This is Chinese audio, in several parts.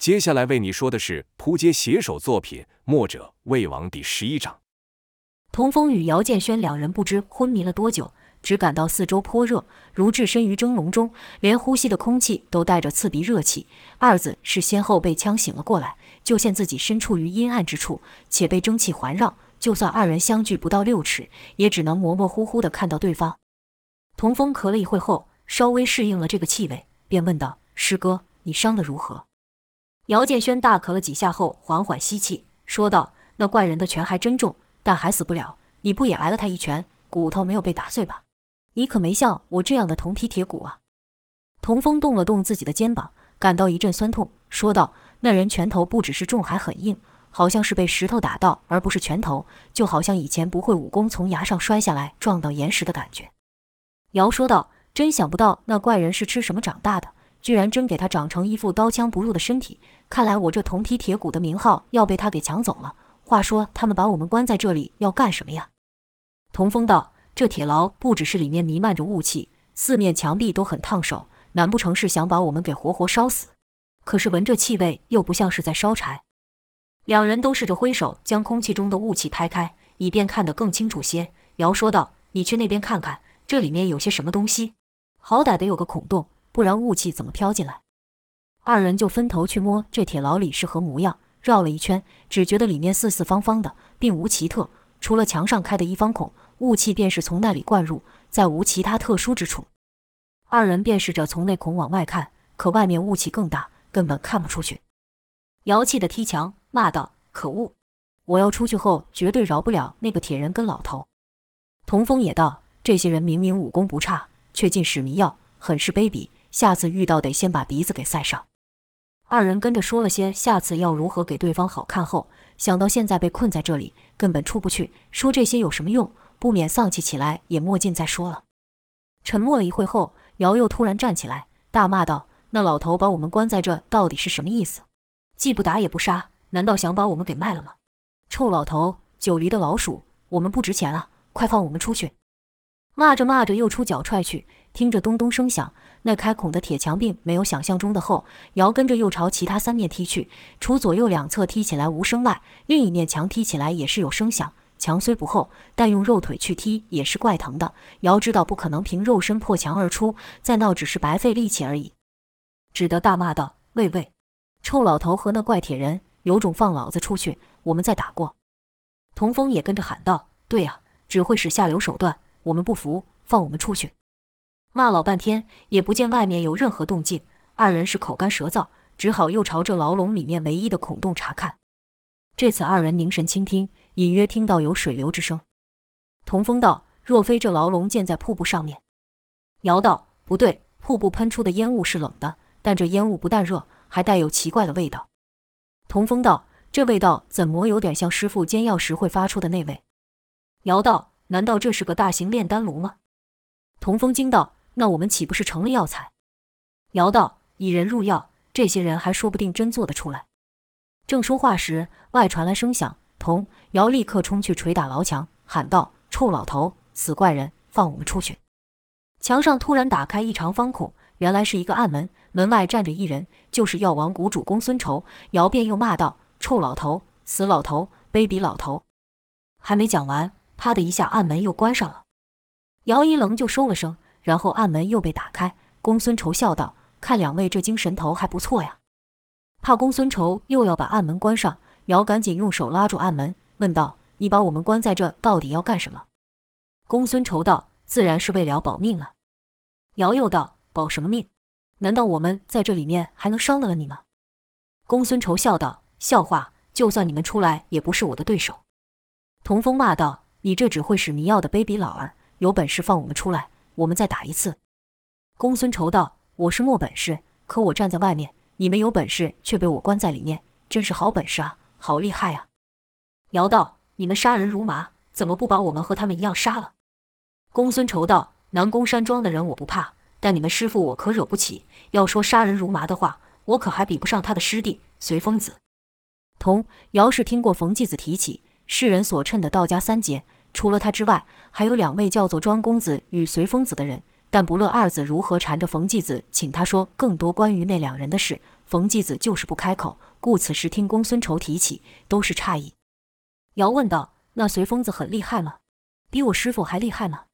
接下来为你说的是扑街写手作品《墨者魏王》第十一章。童风与姚建轩两人不知昏迷了多久，只感到四周颇热，如置身于蒸笼中，连呼吸的空气都带着刺鼻热气。二子是先后被呛醒了过来，就见自己身处于阴暗之处，且被蒸汽环绕，就算二人相距不到六尺，也只能模模糊糊地看到对方。童风咳了一会后，稍微适应了这个气味，便问道：“师哥，你伤得如何？”姚建轩大咳了几下后，缓缓吸气，说道：“那怪人的拳还真重，但还死不了。你不也挨了他一拳，骨头没有被打碎吧？你可没像我这样的铜皮铁骨啊。”童风动了动自己的肩膀，感到一阵酸痛，说道：“那人拳头不只是重，还很硬，好像是被石头打到，而不是拳头，就好像以前不会武功从崖上摔下来撞到岩石的感觉。”姚说道：“真想不到那怪人是吃什么长大的。”居然真给他长成一副刀枪不入的身体，看来我这铜皮铁骨的名号要被他给抢走了。话说，他们把我们关在这里要干什么呀？童风道：“这铁牢不只是里面弥漫着雾气，四面墙壁都很烫手，难不成是想把我们给活活烧死？可是闻这气味，又不像是在烧柴。”两人都试着挥手将空气中的雾气拍开，以便看得更清楚些。姚说道：“你去那边看看，这里面有些什么东西，好歹得有个孔洞。”不然雾气怎么飘进来？二人就分头去摸这铁牢里是何模样，绕了一圈，只觉得里面四四方方的，并无奇特，除了墙上开的一方孔，雾气便是从那里灌入，再无其他特殊之处。二人便试着从内孔往外看，可外面雾气更大，根本看不出去。姚气的踢墙，骂道：“可恶！我要出去后，绝对饶不了那个铁人跟老头。”童风也道：“这些人明明武功不差，却尽使迷药，很是卑鄙。”下次遇到得先把鼻子给塞上。二人跟着说了些下次要如何给对方好看后，想到现在被困在这里，根本出不去，说这些有什么用？不免丧气起来，也莫进再说了。沉默了一会后，姚又突然站起来，大骂道：“那老头把我们关在这，到底是什么意思？既不打也不杀，难道想把我们给卖了吗？臭老头，九黎的老鼠，我们不值钱了，快放我们出去！”骂着骂着，又出脚踹去，听着咚咚声响。那开孔的铁墙并没有想象中的厚，姚跟着又朝其他三面踢去，除左右两侧踢起来无声外，另一面墙踢起来也是有声响。墙虽不厚，但用肉腿去踢也是怪疼的。姚知道不可能凭肉身破墙而出，再闹只是白费力气而已，只得大骂道：“喂喂，臭老头和那怪铁人，有种放老子出去，我们再打过。”童风也跟着喊道：“对呀，只会使下流手段，我们不服，放我们出去。”骂老半天，也不见外面有任何动静。二人是口干舌燥，只好又朝这牢笼里面唯一的孔洞查看。这次二人凝神倾听，隐约听到有水流之声。童风道：“若非这牢笼建在瀑布上面。”姚道：“不对，瀑布喷出的烟雾是冷的，但这烟雾不但热，还带有奇怪的味道。”童风道：“这味道怎么有点像师傅煎药时会发出的那味？”姚道：“难道这是个大型炼丹炉吗？”童风惊道。那我们岂不是成了药材？姚道：“以人入药，这些人还说不定真做得出来。”正说话时，外传来声响，童姚立刻冲去捶打牢墙，喊道：“臭老头，死怪人，放我们出去！”墙上突然打开一长方孔，原来是一个暗门，门外站着一人，就是药王谷主公孙仇。姚便又骂道：“臭老头，死老头，卑鄙老头！”还没讲完，啪的一下，暗门又关上了。姚一愣，就收了声。然后暗门又被打开，公孙仇笑道：“看两位这精神头还不错呀。”怕公孙仇又要把暗门关上，苗赶紧用手拉住暗门，问道：“你把我们关在这，到底要干什么？”公孙仇道：“自然是为了保命了。”苗又道：“保什么命？难道我们在这里面还能伤得了你吗？”公孙仇笑道：“笑话，就算你们出来，也不是我的对手。”童风骂道：“你这只会使迷药的卑鄙老儿，有本事放我们出来！”我们再打一次。公孙仇道：“我是没本事，可我站在外面，你们有本事却被我关在里面，真是好本事啊，好厉害啊！”姚道：“你们杀人如麻，怎么不把我们和他们一样杀了？”公孙仇道：“南宫山庄的人我不怕，但你们师父我可惹不起。要说杀人如麻的话，我可还比不上他的师弟随风子。”童姚是听过冯继子提起世人所称的道家三杰。除了他之外，还有两位叫做庄公子与随风子的人，但不论二子如何缠着冯继子，请他说更多关于那两人的事，冯继子就是不开口，故此时听公孙仇提起，都是诧异。姚问道：“那随风子很厉害吗？比我师傅还厉害吗？”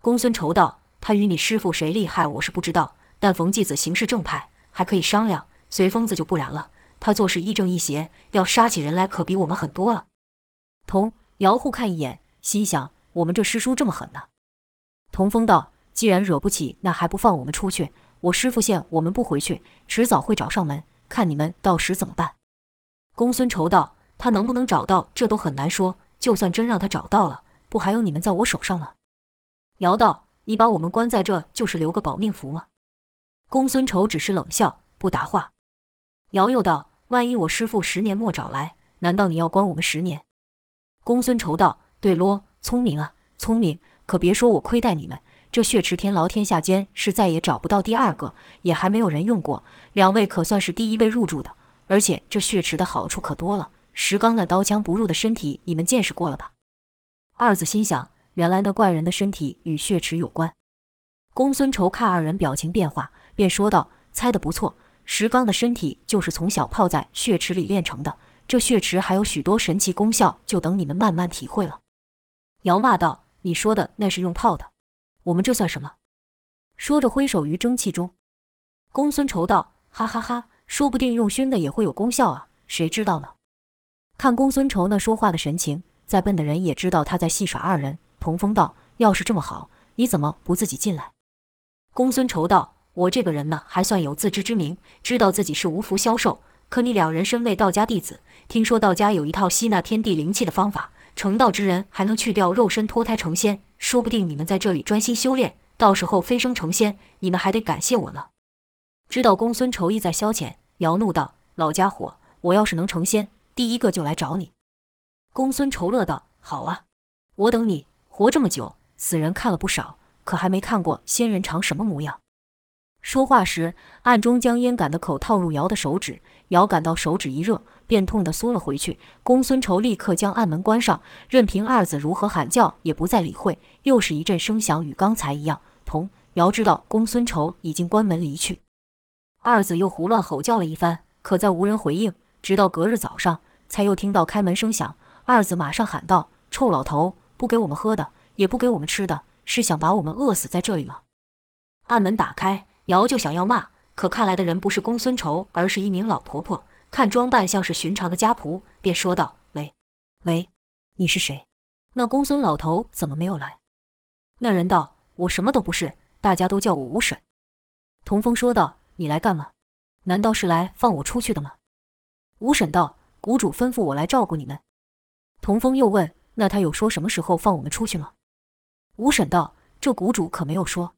公孙仇道：“他与你师傅谁厉害，我是不知道。但冯继子行事正派，还可以商量；随风子就不然了，他做事亦正亦邪，要杀起人来可比我们狠多了。”同姚互看一眼，心想：我们这师叔这么狠呢？童风道：“既然惹不起，那还不放我们出去？我师父见我们不回去，迟早会找上门，看你们到时怎么办？”公孙仇道：“他能不能找到，这都很难说。就算真让他找到了，不还有你们在我手上吗？”尧道：“你把我们关在这，就是留个保命符吗？”公孙仇只是冷笑，不答话。尧又道：“万一我师父十年莫找来，难道你要关我们十年？”公孙仇道：“对咯，聪明啊，聪明！可别说我亏待你们。这血池天牢天下间是再也找不到第二个，也还没有人用过。两位可算是第一位入住的，而且这血池的好处可多了。石刚那刀枪不入的身体，你们见识过了吧？”二子心想，原来那怪人的身体与血池有关。公孙仇看二人表情变化，便说道：“猜得不错，石刚的身体就是从小泡在血池里练成的。”这血池还有许多神奇功效，就等你们慢慢体会了。姚骂道：“你说的那是用泡的，我们这算什么？”说着挥手于蒸汽中。公孙仇道：“哈哈哈，说不定用熏的也会有功效啊，谁知道呢？”看公孙仇那说话的神情，再笨的人也知道他在戏耍二人。童风道：“要是这么好，你怎么不自己进来？”公孙仇道：“我这个人呢，还算有自知之明，知道自己是无福消受。可你两人身为道家弟子。”听说道家有一套吸纳天地灵气的方法，成道之人还能去掉肉身脱胎成仙。说不定你们在这里专心修炼，到时候飞升成仙，你们还得感谢我呢。知道公孙仇意在消遣，姚怒道：“老家伙，我要是能成仙，第一个就来找你。”公孙仇乐道：“好啊，我等你。活这么久，死人看了不少，可还没看过仙人长什么模样。”说话时，暗中将烟杆的口套入姚的手指，尧感到手指一热。便痛得缩了回去。公孙仇立刻将暗门关上，任凭二子如何喊叫，也不再理会。又是一阵声响，与刚才一样。童瑶知道公孙仇已经关门离去。二子又胡乱吼叫了一番，可再无人回应。直到隔日早上，才又听到开门声响。二子马上喊道：“臭老头，不给我们喝的，也不给我们吃的，是想把我们饿死在这里吗？”暗门打开，瑶就想要骂，可看来的人不是公孙仇，而是一名老婆婆。看装扮像是寻常的家仆，便说道：“喂，喂，你是谁？那公孙老头怎么没有来？”那人道：“我什么都不是，大家都叫我吴婶。”童风说道：“你来干嘛？难道是来放我出去的吗？”吴婶道：“谷主吩咐我来照顾你们。”童风又问：“那他有说什么时候放我们出去吗？”吴婶道：“这谷主可没有说。”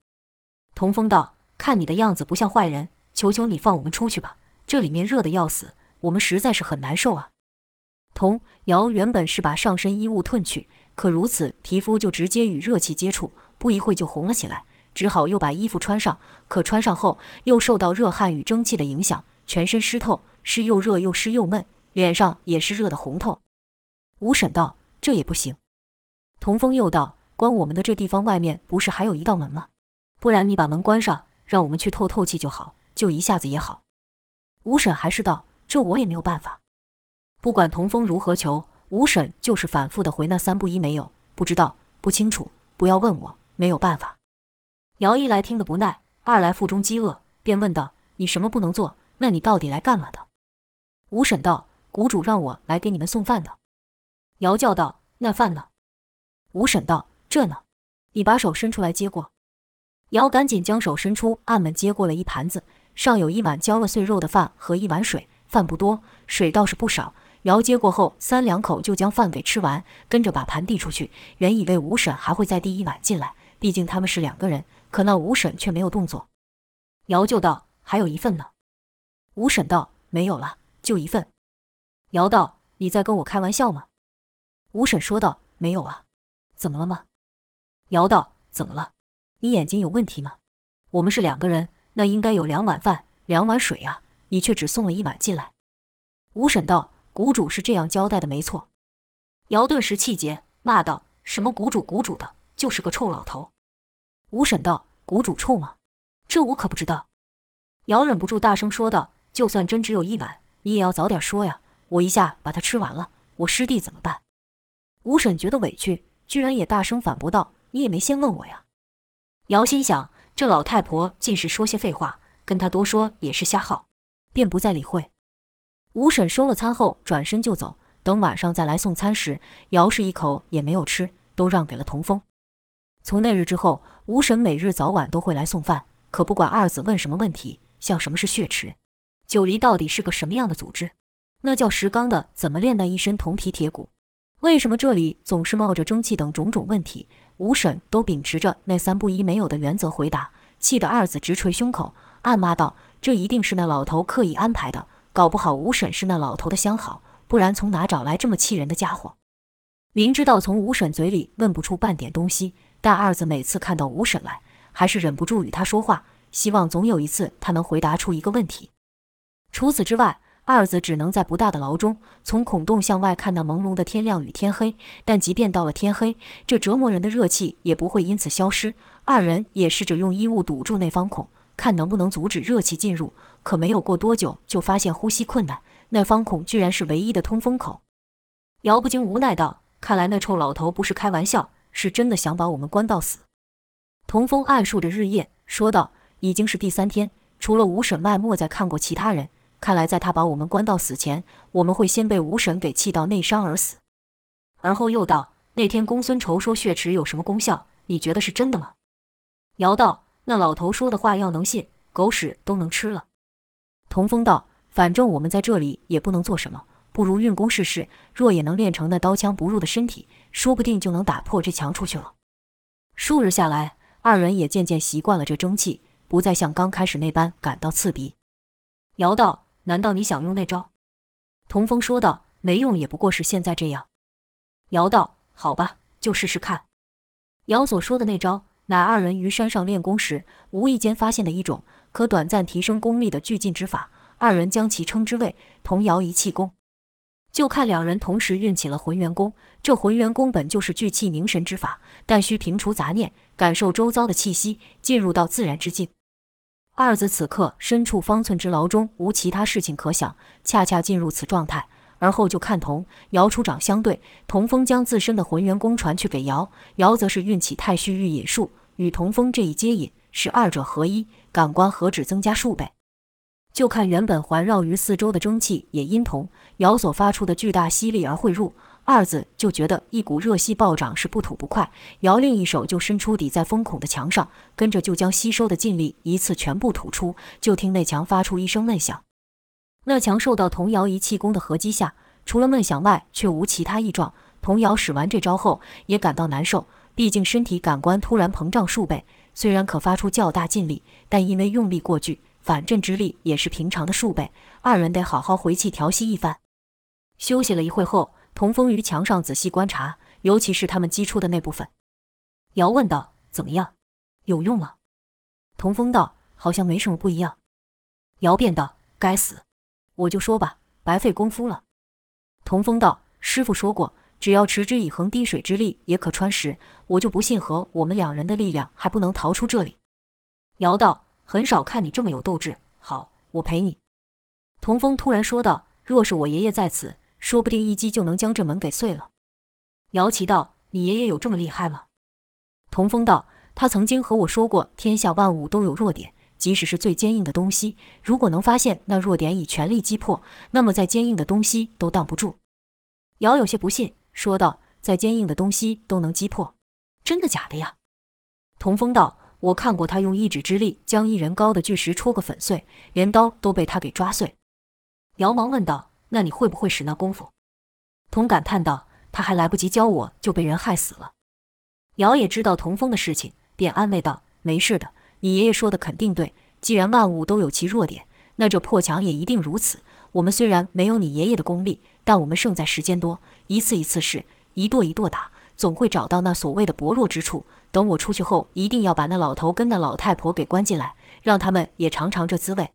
童风道：“看你的样子不像坏人，求求你放我们出去吧，这里面热得要死。”我们实在是很难受啊！童瑶原本是把上身衣物褪去，可如此皮肤就直接与热气接触，不一会就红了起来，只好又把衣服穿上。可穿上后又受到热汗与蒸汽的影响，全身湿透，是又热又湿又闷，脸上也是热得红透。吴婶道：“这也不行。”童风又道：“关我们的这地方外面不是还有一道门吗？不然你把门关上，让我们去透透气就好，就一下子也好。”吴婶还是道。这我也没有办法，不管童风如何求，吴婶就是反复的回那三不一没有，不知道，不清楚，不要问我，没有办法。姚一来听得不耐，二来腹中饥饿，便问道：“你什么不能做？那你到底来干嘛的？”吴婶道：“谷主让我来给你们送饭的。”姚叫道：“那饭呢？”吴婶道：“这呢，你把手伸出来接过。”姚赶紧将手伸出，暗门接过了一盘子，上有一碗浇了碎肉的饭和一碗水。饭不多，水倒是不少。尧接过后，三两口就将饭给吃完，跟着把盘递出去。原以为吴婶还会再递一碗进来，毕竟他们是两个人。可那吴婶却没有动作。尧就道：“还有一份呢。”吴婶道：“没有了，就一份。”尧道：“你在跟我开玩笑吗？”吴婶说道：“没有啊，怎么了吗？”尧道：“怎么了？你眼睛有问题吗？我们是两个人，那应该有两碗饭，两碗水啊。”你却只送了一碗进来，吴婶道：“谷主是这样交代的，没错。”尧顿时气结，骂道：“什么谷主谷主的，就是个臭老头！”吴婶道：“谷主臭吗？这我可不知道。”尧忍不住大声说道：“就算真只有一碗，你也要早点说呀！我一下把它吃完了，我师弟怎么办？”吴婶觉得委屈，居然也大声反驳道：“你也没先问我呀！”姚心想，这老太婆尽是说些废话，跟她多说也是瞎耗，便不再理会。吴婶收了餐后，转身就走。等晚上再来送餐时，姚氏一口也没有吃，都让给了童风。从那日之后，吴婶每日早晚都会来送饭，可不管二子问什么问题，像什么是血池，九黎到底是个什么样的组织，那叫石刚的怎么练那一身铜皮铁骨？为什么这里总是冒着蒸汽等种种问题？吴婶都秉持着那三不一没有的原则回答，气得二子直捶胸口，暗骂道：“这一定是那老头刻意安排的，搞不好吴婶是那老头的相好，不然从哪找来这么气人的家伙？”明知道从吴婶嘴里问不出半点东西，但二子每次看到吴婶来，还是忍不住与她说话，希望总有一次他能回答出一个问题。除此之外，二子只能在不大的牢中，从孔洞向外看那朦胧的天亮与天黑。但即便到了天黑，这折磨人的热气也不会因此消失。二人也试着用衣物堵住那方孔，看能不能阻止热气进入。可没有过多久，就发现呼吸困难，那方孔居然是唯一的通风口。姚不惊无奈道：“看来那臭老头不是开玩笑，是真的想把我们关到死。”童风暗数着日夜，说道：“已经是第三天，除了吴婶，脉没再看过其他人。”看来，在他把我们关到死前，我们会先被吴婶给气到内伤而死。而后又道：“那天公孙仇说血池有什么功效，你觉得是真的吗？”姚道：“那老头说的话要能信，狗屎都能吃了。”童风道：“反正我们在这里也不能做什么，不如运功试试。若也能练成那刀枪不入的身体，说不定就能打破这墙出去了。”数日下来，二人也渐渐习惯了这蒸汽，不再像刚开始那般感到刺鼻。姚道。难道你想用那招？童风说道：“没用，也不过是现在这样。”姚道：“好吧，就试试看。”姚所说的那招，乃二人于山上练功时无意间发现的一种可短暂提升功力的聚劲之法，二人将其称之为“童谣一气功”。就看两人同时运起了浑元功，这浑元功本就是聚气凝神之法，但需平除杂念，感受周遭的气息，进入到自然之境。二子此刻身处方寸之牢中，无其他事情可想，恰恰进入此状态。而后就看童姚出掌相对，童风将自身的浑元功传去给姚，姚则是运起太虚御引术，与童风这一接引，使二者合一，感官何止增加数倍。就看原本环绕于四周的蒸汽，也因童姚所发出的巨大吸力而汇入。二子就觉得一股热气暴涨，是不吐不快。姚另一手就伸出抵在风孔的墙上，跟着就将吸收的劲力一次全部吐出。就听那墙发出一声闷响，那墙受到童瑶一气功的合击下，除了闷响外，却无其他异状。童瑶使完这招后，也感到难受，毕竟身体感官突然膨胀数倍，虽然可发出较大劲力，但因为用力过巨，反震之力也是平常的数倍。二人得好好回气调息一番。休息了一会后。童风于墙上仔细观察，尤其是他们击出的那部分。瑶问道：“怎么样？有用吗？”童风道：“好像没什么不一样。”瑶便道：“该死，我就说吧，白费功夫了。”童风道：“师傅说过，只要持之以恒，滴水之力也可穿石。我就不信和我们两人的力量还不能逃出这里。”姚道：“很少看你这么有斗志。好，我陪你。”童风突然说道：“若是我爷爷在此。”说不定一击就能将这门给碎了。姚奇道：“你爷爷有这么厉害吗？”童风道：“他曾经和我说过，天下万物都有弱点，即使是最坚硬的东西，如果能发现那弱点，以全力击破，那么再坚硬的东西都挡不住。”姚有些不信，说道：“再坚硬的东西都能击破，真的假的呀？”童风道：“我看过他用一指之力将一人高的巨石戳个粉碎，连刀都被他给抓碎。”姚忙问道。那你会不会使那功夫？童感叹道：“他还来不及教我，就被人害死了。”姚也知道童风的事情，便安慰道：“没事的，你爷爷说的肯定对。既然万物都有其弱点，那这破墙也一定如此。我们虽然没有你爷爷的功力，但我们胜在时间多，一次一次试，一跺一跺打，总会找到那所谓的薄弱之处。等我出去后，一定要把那老头跟那老太婆给关进来，让他们也尝尝这滋味。”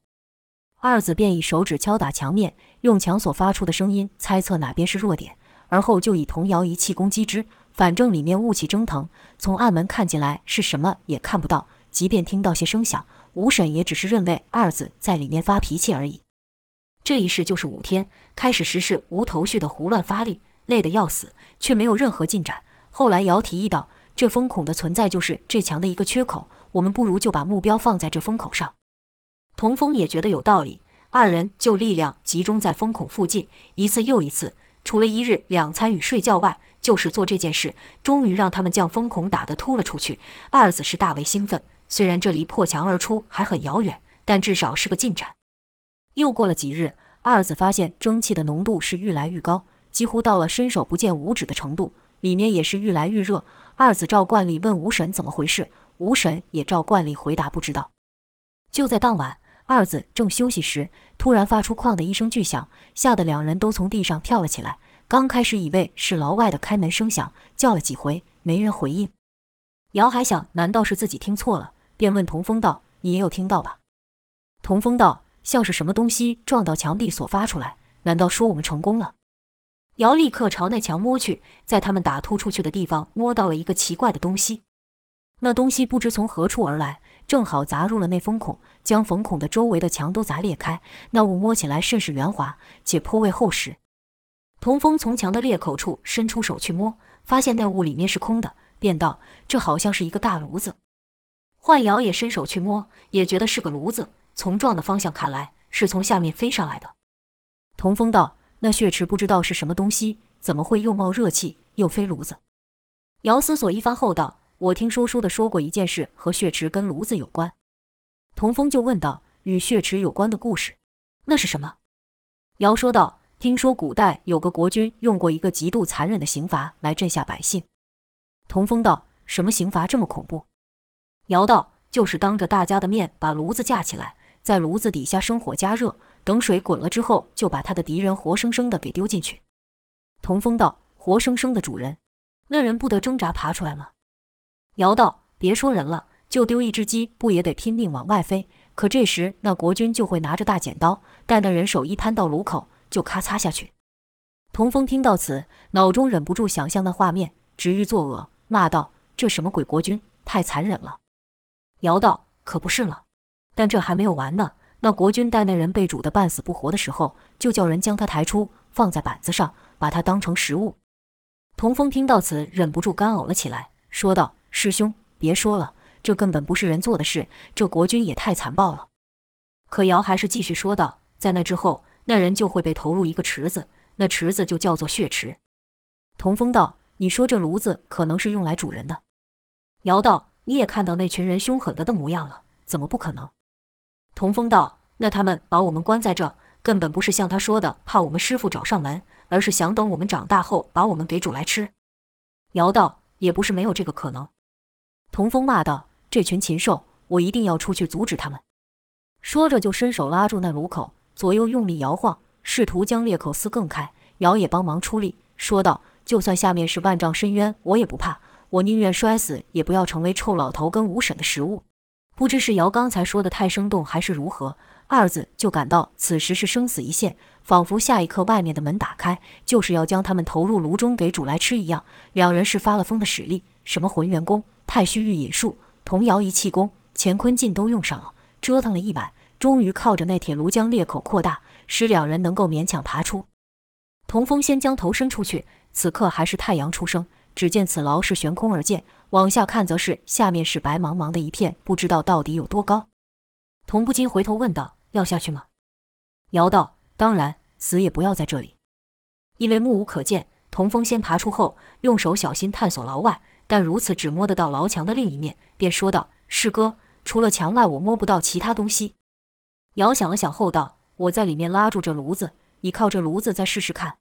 二子便以手指敲打墙面，用墙所发出的声音猜测哪边是弱点，而后就以童谣一气功击之。反正里面雾气蒸腾，从暗门看进来是什么也看不到。即便听到些声响，吴婶也只是认为二子在里面发脾气而已。这一试就是五天，开始时是无头绪的胡乱发力，累得要死，却没有任何进展。后来姚提议道：“这风孔的存在就是这墙的一个缺口，我们不如就把目标放在这风口上。”童风也觉得有道理，二人就力量集中在风孔附近，一次又一次，除了一日两餐与睡觉外，就是做这件事。终于让他们将风孔打得突了出去。二子是大为兴奋，虽然这离破墙而出还很遥远，但至少是个进展。又过了几日，二子发现蒸汽的浓度是愈来愈高，几乎到了伸手不见五指的程度，里面也是愈来愈热。二子照惯例问吴婶怎么回事，吴婶也照惯例回答不知道。就在当晚，二子正休息时，突然发出“哐”的一声巨响，吓得两人都从地上跳了起来。刚开始以为是牢外的开门声响，叫了几回没人回应。姚还想难道是自己听错了，便问童风道：“你也有听到吧？”童风道。像是什么东西撞到墙壁所发出来？难道说我们成功了？姚立刻朝那墙摸去，在他们打突出去的地方摸到了一个奇怪的东西。那东西不知从何处而来，正好砸入了那风孔，将缝孔的周围的墙都砸裂开。那物摸起来甚是圆滑，且颇为厚实。童风从墙的裂口处伸出手去摸，发现那物里面是空的，便道：“这好像是一个大炉子。”幻瑶也伸手去摸，也觉得是个炉子。从撞的方向看来，是从下面飞上来的。童风道：“那血池不知道是什么东西，怎么会又冒热气又飞炉子？”姚思索一番后道：“我听说书的说过一件事，和血池跟炉子有关。”童风就问道：“与血池有关的故事，那是什么？”姚说道：“听说古代有个国君用过一个极度残忍的刑罚来镇下百姓。”童风道：“什么刑罚这么恐怖？”姚道：“就是当着大家的面把炉子架起来。”在炉子底下生火加热，等水滚了之后，就把他的敌人活生生的给丢进去。童风道：“活生生的主人，那人不得挣扎爬出来吗？”姚道：“别说人了，就丢一只鸡，不也得拼命往外飞？可这时那国君就会拿着大剪刀，待那人手一摊到炉口，就咔嚓下去。”童风听到此，脑中忍不住想象那画面，直欲作恶，骂道：“这什么鬼国君，太残忍了！”姚道：“可不是了。”但这还没有完呢。那国君待那人被煮得半死不活的时候，就叫人将他抬出，放在板子上，把他当成食物。童风听到此，忍不住干呕了起来，说道：“师兄，别说了，这根本不是人做的事。这国君也太残暴了。”可姚还是继续说道：“在那之后，那人就会被投入一个池子，那池子就叫做血池。”童风道：“你说这炉子可能是用来煮人的？”姚道：“你也看到那群人凶狠的的模样了，怎么不可能？”童风道：“那他们把我们关在这，根本不是像他说的怕我们师傅找上门，而是想等我们长大后把我们给煮来吃。”姚道：“也不是没有这个可能。”童风骂道：“这群禽兽，我一定要出去阻止他们！”说着就伸手拉住那炉口，左右用力摇晃，试图将裂口撕更开。姚也帮忙出力，说道：“就算下面是万丈深渊，我也不怕，我宁愿摔死，也不要成为臭老头跟吴婶的食物。”不知是姚刚才说的太生动，还是如何，二子就感到此时是生死一线，仿佛下一刻外面的门打开，就是要将他们投入炉中给煮来吃一样。两人是发了疯的使力，什么浑元功、太虚御引术、童谣一气功、乾坤劲都用上了，折腾了一晚，终于靠着那铁炉将裂口扩大，使两人能够勉强爬出。童风先将头伸出去，此刻还是太阳初升，只见此牢是悬空而建。往下看，则是下面是白茫茫的一片，不知道到底有多高。童不禁回头问道：“要下去吗？”姚道：“当然，死也不要在这里。”因为目无可见，童风先爬出后，用手小心探索牢外，但如此只摸得到牢墙的另一面，便说道：“师哥，除了墙外，我摸不到其他东西。”姚想了想后道：“我在里面拉住这炉子，你靠这炉子再试试看。”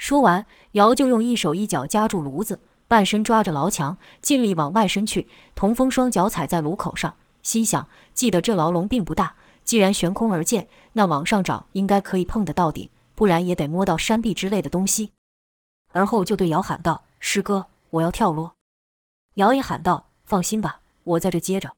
说完，姚就用一手一脚夹住炉子。半身抓着牢墙，尽力往外伸去。童风双脚踩在炉口上，心想：记得这牢笼并不大，既然悬空而建，那往上找应该可以碰得到顶，不然也得摸到山壁之类的东西。而后就对姚喊道：“师哥，我要跳落。”姚也喊道：“放心吧，我在这接着。”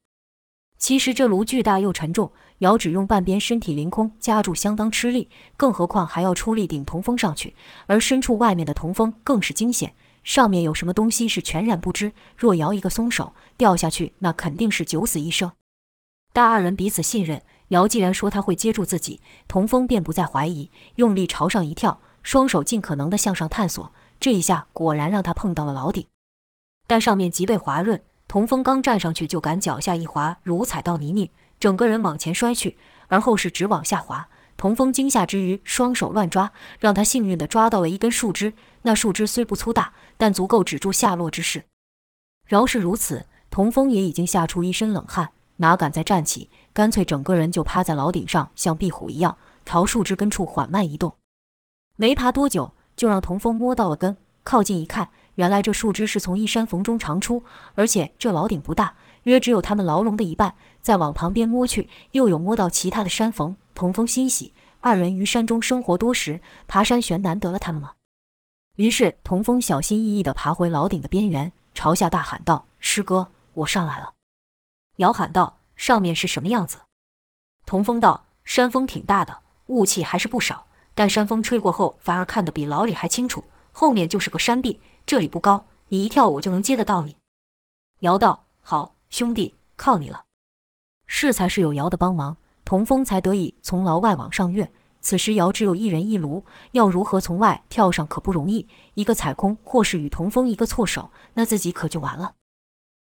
其实这炉巨大又沉重，姚只用半边身体凌空夹住，相当吃力，更何况还要出力顶童风上去，而身处外面的童风更是惊险。上面有什么东西是全然不知，若姚一个松手掉下去，那肯定是九死一生。但二人彼此信任，瑶既然说他会接住自己，童风便不再怀疑，用力朝上一跳，双手尽可能地向上探索。这一下果然让他碰到了牢顶，但上面极为滑润。童风刚站上去，就感脚下一滑，如踩到泥泞，整个人往前摔去，而后是直往下滑。童风惊吓之余，双手乱抓，让他幸运地抓到了一根树枝。那树枝虽不粗大，但足够止住下落之势。饶是如此，童风也已经吓出一身冷汗，哪敢再站起，干脆整个人就趴在楼顶上，像壁虎一样朝树枝根处缓慢移动。没爬多久，就让童风摸到了根，靠近一看，原来这树枝是从一山缝中长出，而且这牢顶不大，约只有他们牢笼的一半。再往旁边摸去，又有摸到其他的山缝。童风欣喜，二人于山中生活多时，爬山悬难得了他们吗？于是童风小心翼翼地爬回牢顶的边缘，朝下大喊道：“师哥，我上来了。”瑶喊道：“上面是什么样子？”童风道：“山风挺大的，雾气还是不少，但山风吹过后，反而看得比牢里还清楚。后面就是个山壁，这里不高，你一跳我就能接得到你。”瑶道：“好，兄弟，靠你了。”是才是有瑶的帮忙。童风才得以从牢外往上跃。此时瑶只有一人一炉，要如何从外跳上可不容易。一个踩空，或是与童风一个错手，那自己可就完了。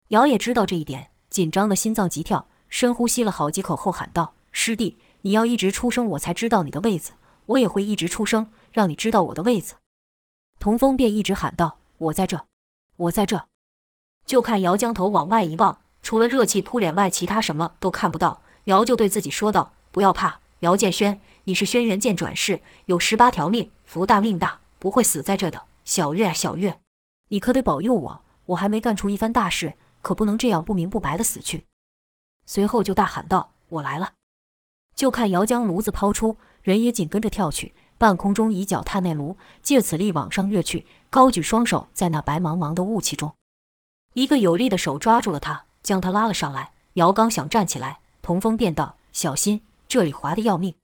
瑶也知道这一点，紧张的心脏急跳，深呼吸了好几口后喊道：“师弟，你要一直出声，我才知道你的位子。我也会一直出声，让你知道我的位子。”童风便一直喊道：“我在这，我在这。”就看瑶将头往外一望，除了热气扑脸外，其他什么都看不到。瑶就对自己说道：“不要怕，姚建轩，你是轩辕剑转世，有十八条命，福大命大，不会死在这的。小月啊，小月，你可得保佑我，我还没干出一番大事，可不能这样不明不白的死去。”随后就大喊道：“我来了！”就看瑶将炉子抛出，人也紧跟着跳去，半空中以脚踏那炉，借此力往上跃去，高举双手，在那白茫茫的雾气中，一个有力的手抓住了他，将他拉了上来。瑶刚想站起来。童风便道：“小心，这里滑得要命。”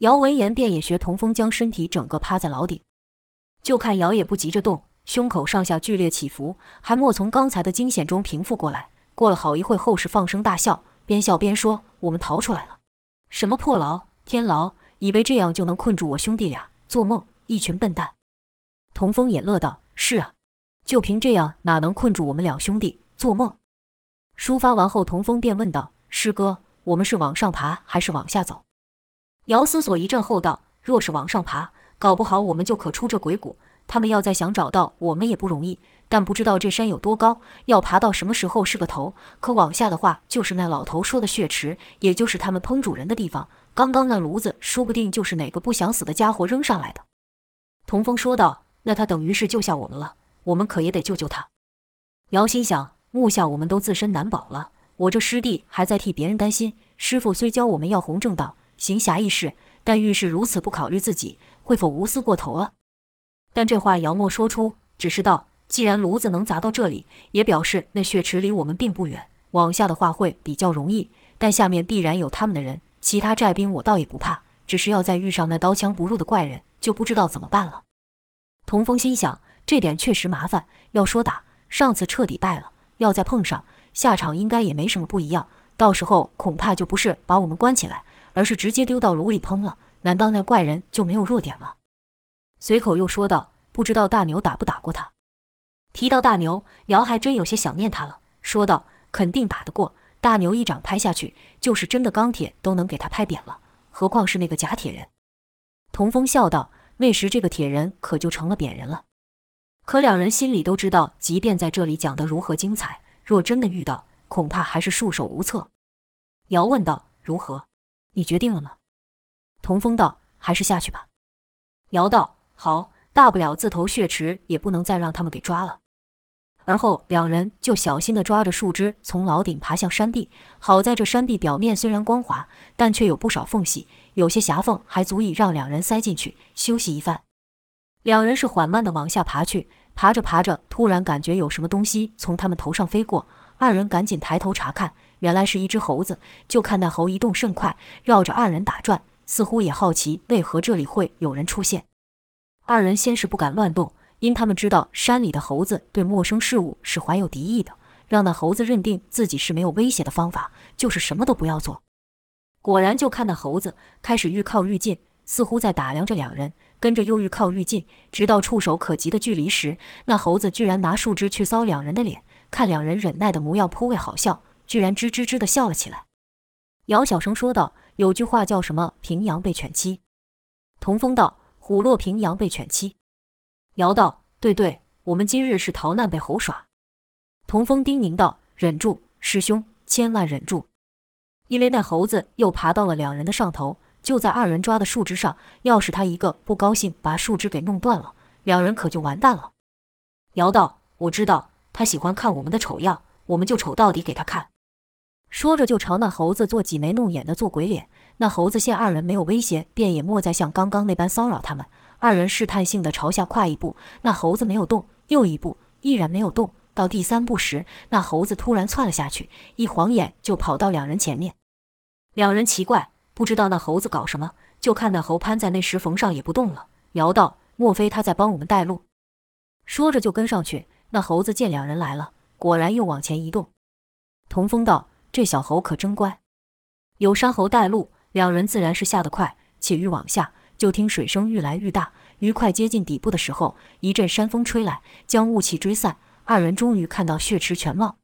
瑶闻言便也学童风，将身体整个趴在牢顶。就看瑶也不急着动，胸口上下剧烈起伏，还没从刚才的惊险中平复过来。过了好一会后，是放声大笑，边笑边说：“我们逃出来了！什么破牢、天牢，以为这样就能困住我兄弟俩？做梦！一群笨蛋！”童风也乐道：“是啊，就凭这样，哪能困住我们两兄弟？做梦！”抒发完后，童风便问道。师哥，我们是往上爬还是往下走？瑶思索一阵后道：“若是往上爬，搞不好我们就可出这鬼谷。他们要再想找到我们也不容易。但不知道这山有多高，要爬到什么时候是个头。可往下的话，就是那老头说的血池，也就是他们烹煮人的地方。刚刚那炉子，说不定就是哪个不想死的家伙扔上来的。”童风说道：“那他等于是救下我们了，我们可也得救救他。”瑶心想：目下我们都自身难保了。我这师弟还在替别人担心。师傅虽教我们要弘正道、行侠义事，但遇事如此不考虑自己，会否无私过头啊？但这话姚默说出，只是道：既然炉子能砸到这里，也表示那血池离我们并不远。往下的话会比较容易，但下面必然有他们的人。其他寨兵我倒也不怕，只是要再遇上那刀枪不入的怪人，就不知道怎么办了。童风心想，这点确实麻烦。要说打，上次彻底败了，要再碰上。下场应该也没什么不一样，到时候恐怕就不是把我们关起来，而是直接丢到炉里烹了。难道那怪人就没有弱点吗？随口又说道：“不知道大牛打不打过他？”提到大牛，瑶还真有些想念他了，说道：“肯定打得过。大牛一掌拍下去，就是真的钢铁都能给他拍扁了，何况是那个假铁人。”童风笑道：“那时这个铁人可就成了扁人了。”可两人心里都知道，即便在这里讲得如何精彩。若真的遇到，恐怕还是束手无策。瑶问道：“如何？你决定了吗？”童风道：“还是下去吧。”瑶道：“好，大不了自投血池，也不能再让他们给抓了。”而后两人就小心地抓着树枝，从楼顶爬向山壁。好在这山壁表面虽然光滑，但却有不少缝隙，有些狭缝还足以让两人塞进去休息一番。两人是缓慢地往下爬去。爬着爬着，突然感觉有什么东西从他们头上飞过，二人赶紧抬头查看，原来是一只猴子。就看那猴移动甚快，绕着二人打转，似乎也好奇为何这里会有人出现。二人先是不敢乱动，因他们知道山里的猴子对陌生事物是怀有敌意的，让那猴子认定自己是没有威胁的方法，就是什么都不要做。果然，就看那猴子开始愈靠愈近，似乎在打量着两人，跟着又愈靠愈近，直到触手可及的距离时，那猴子居然拿树枝去搔两人的脸，看两人忍耐的模样颇为好笑，居然吱吱吱的笑了起来。姚小声说道：“有句话叫什么？平阳被犬欺。”童风道：“虎落平阳被犬欺。”姚道：“对对，我们今日是逃难被猴耍。”童风叮咛道：“忍住，师兄，千万忍住，因为那猴子又爬到了两人的上头，就在二人抓的树枝上。要是他一个不高兴，把树枝给弄断了，两人可就完蛋了。”姚道：“我知道，他喜欢看我们的丑样，我们就丑到底给他看。”说着，就朝那猴子做挤眉弄眼的做鬼脸。那猴子见二人没有威胁，便也莫再像刚刚那般骚扰他们。二人试探性的朝下跨一步，那猴子没有动；又一步，依然没有动。到第三步时，那猴子突然窜了下去，一晃眼就跑到两人前面。两人奇怪，不知道那猴子搞什么，就看那猴攀在那石缝上也不动了。姚道：“莫非他在帮我们带路？”说着就跟上去。那猴子见两人来了，果然又往前移动。童风道。这小猴可真乖，有山猴带路，两人自然是下得快，且欲往下。就听水声愈来愈大，鱼快接近底部的时候，一阵山风吹来，将雾气吹散。二人终于看到血池全貌。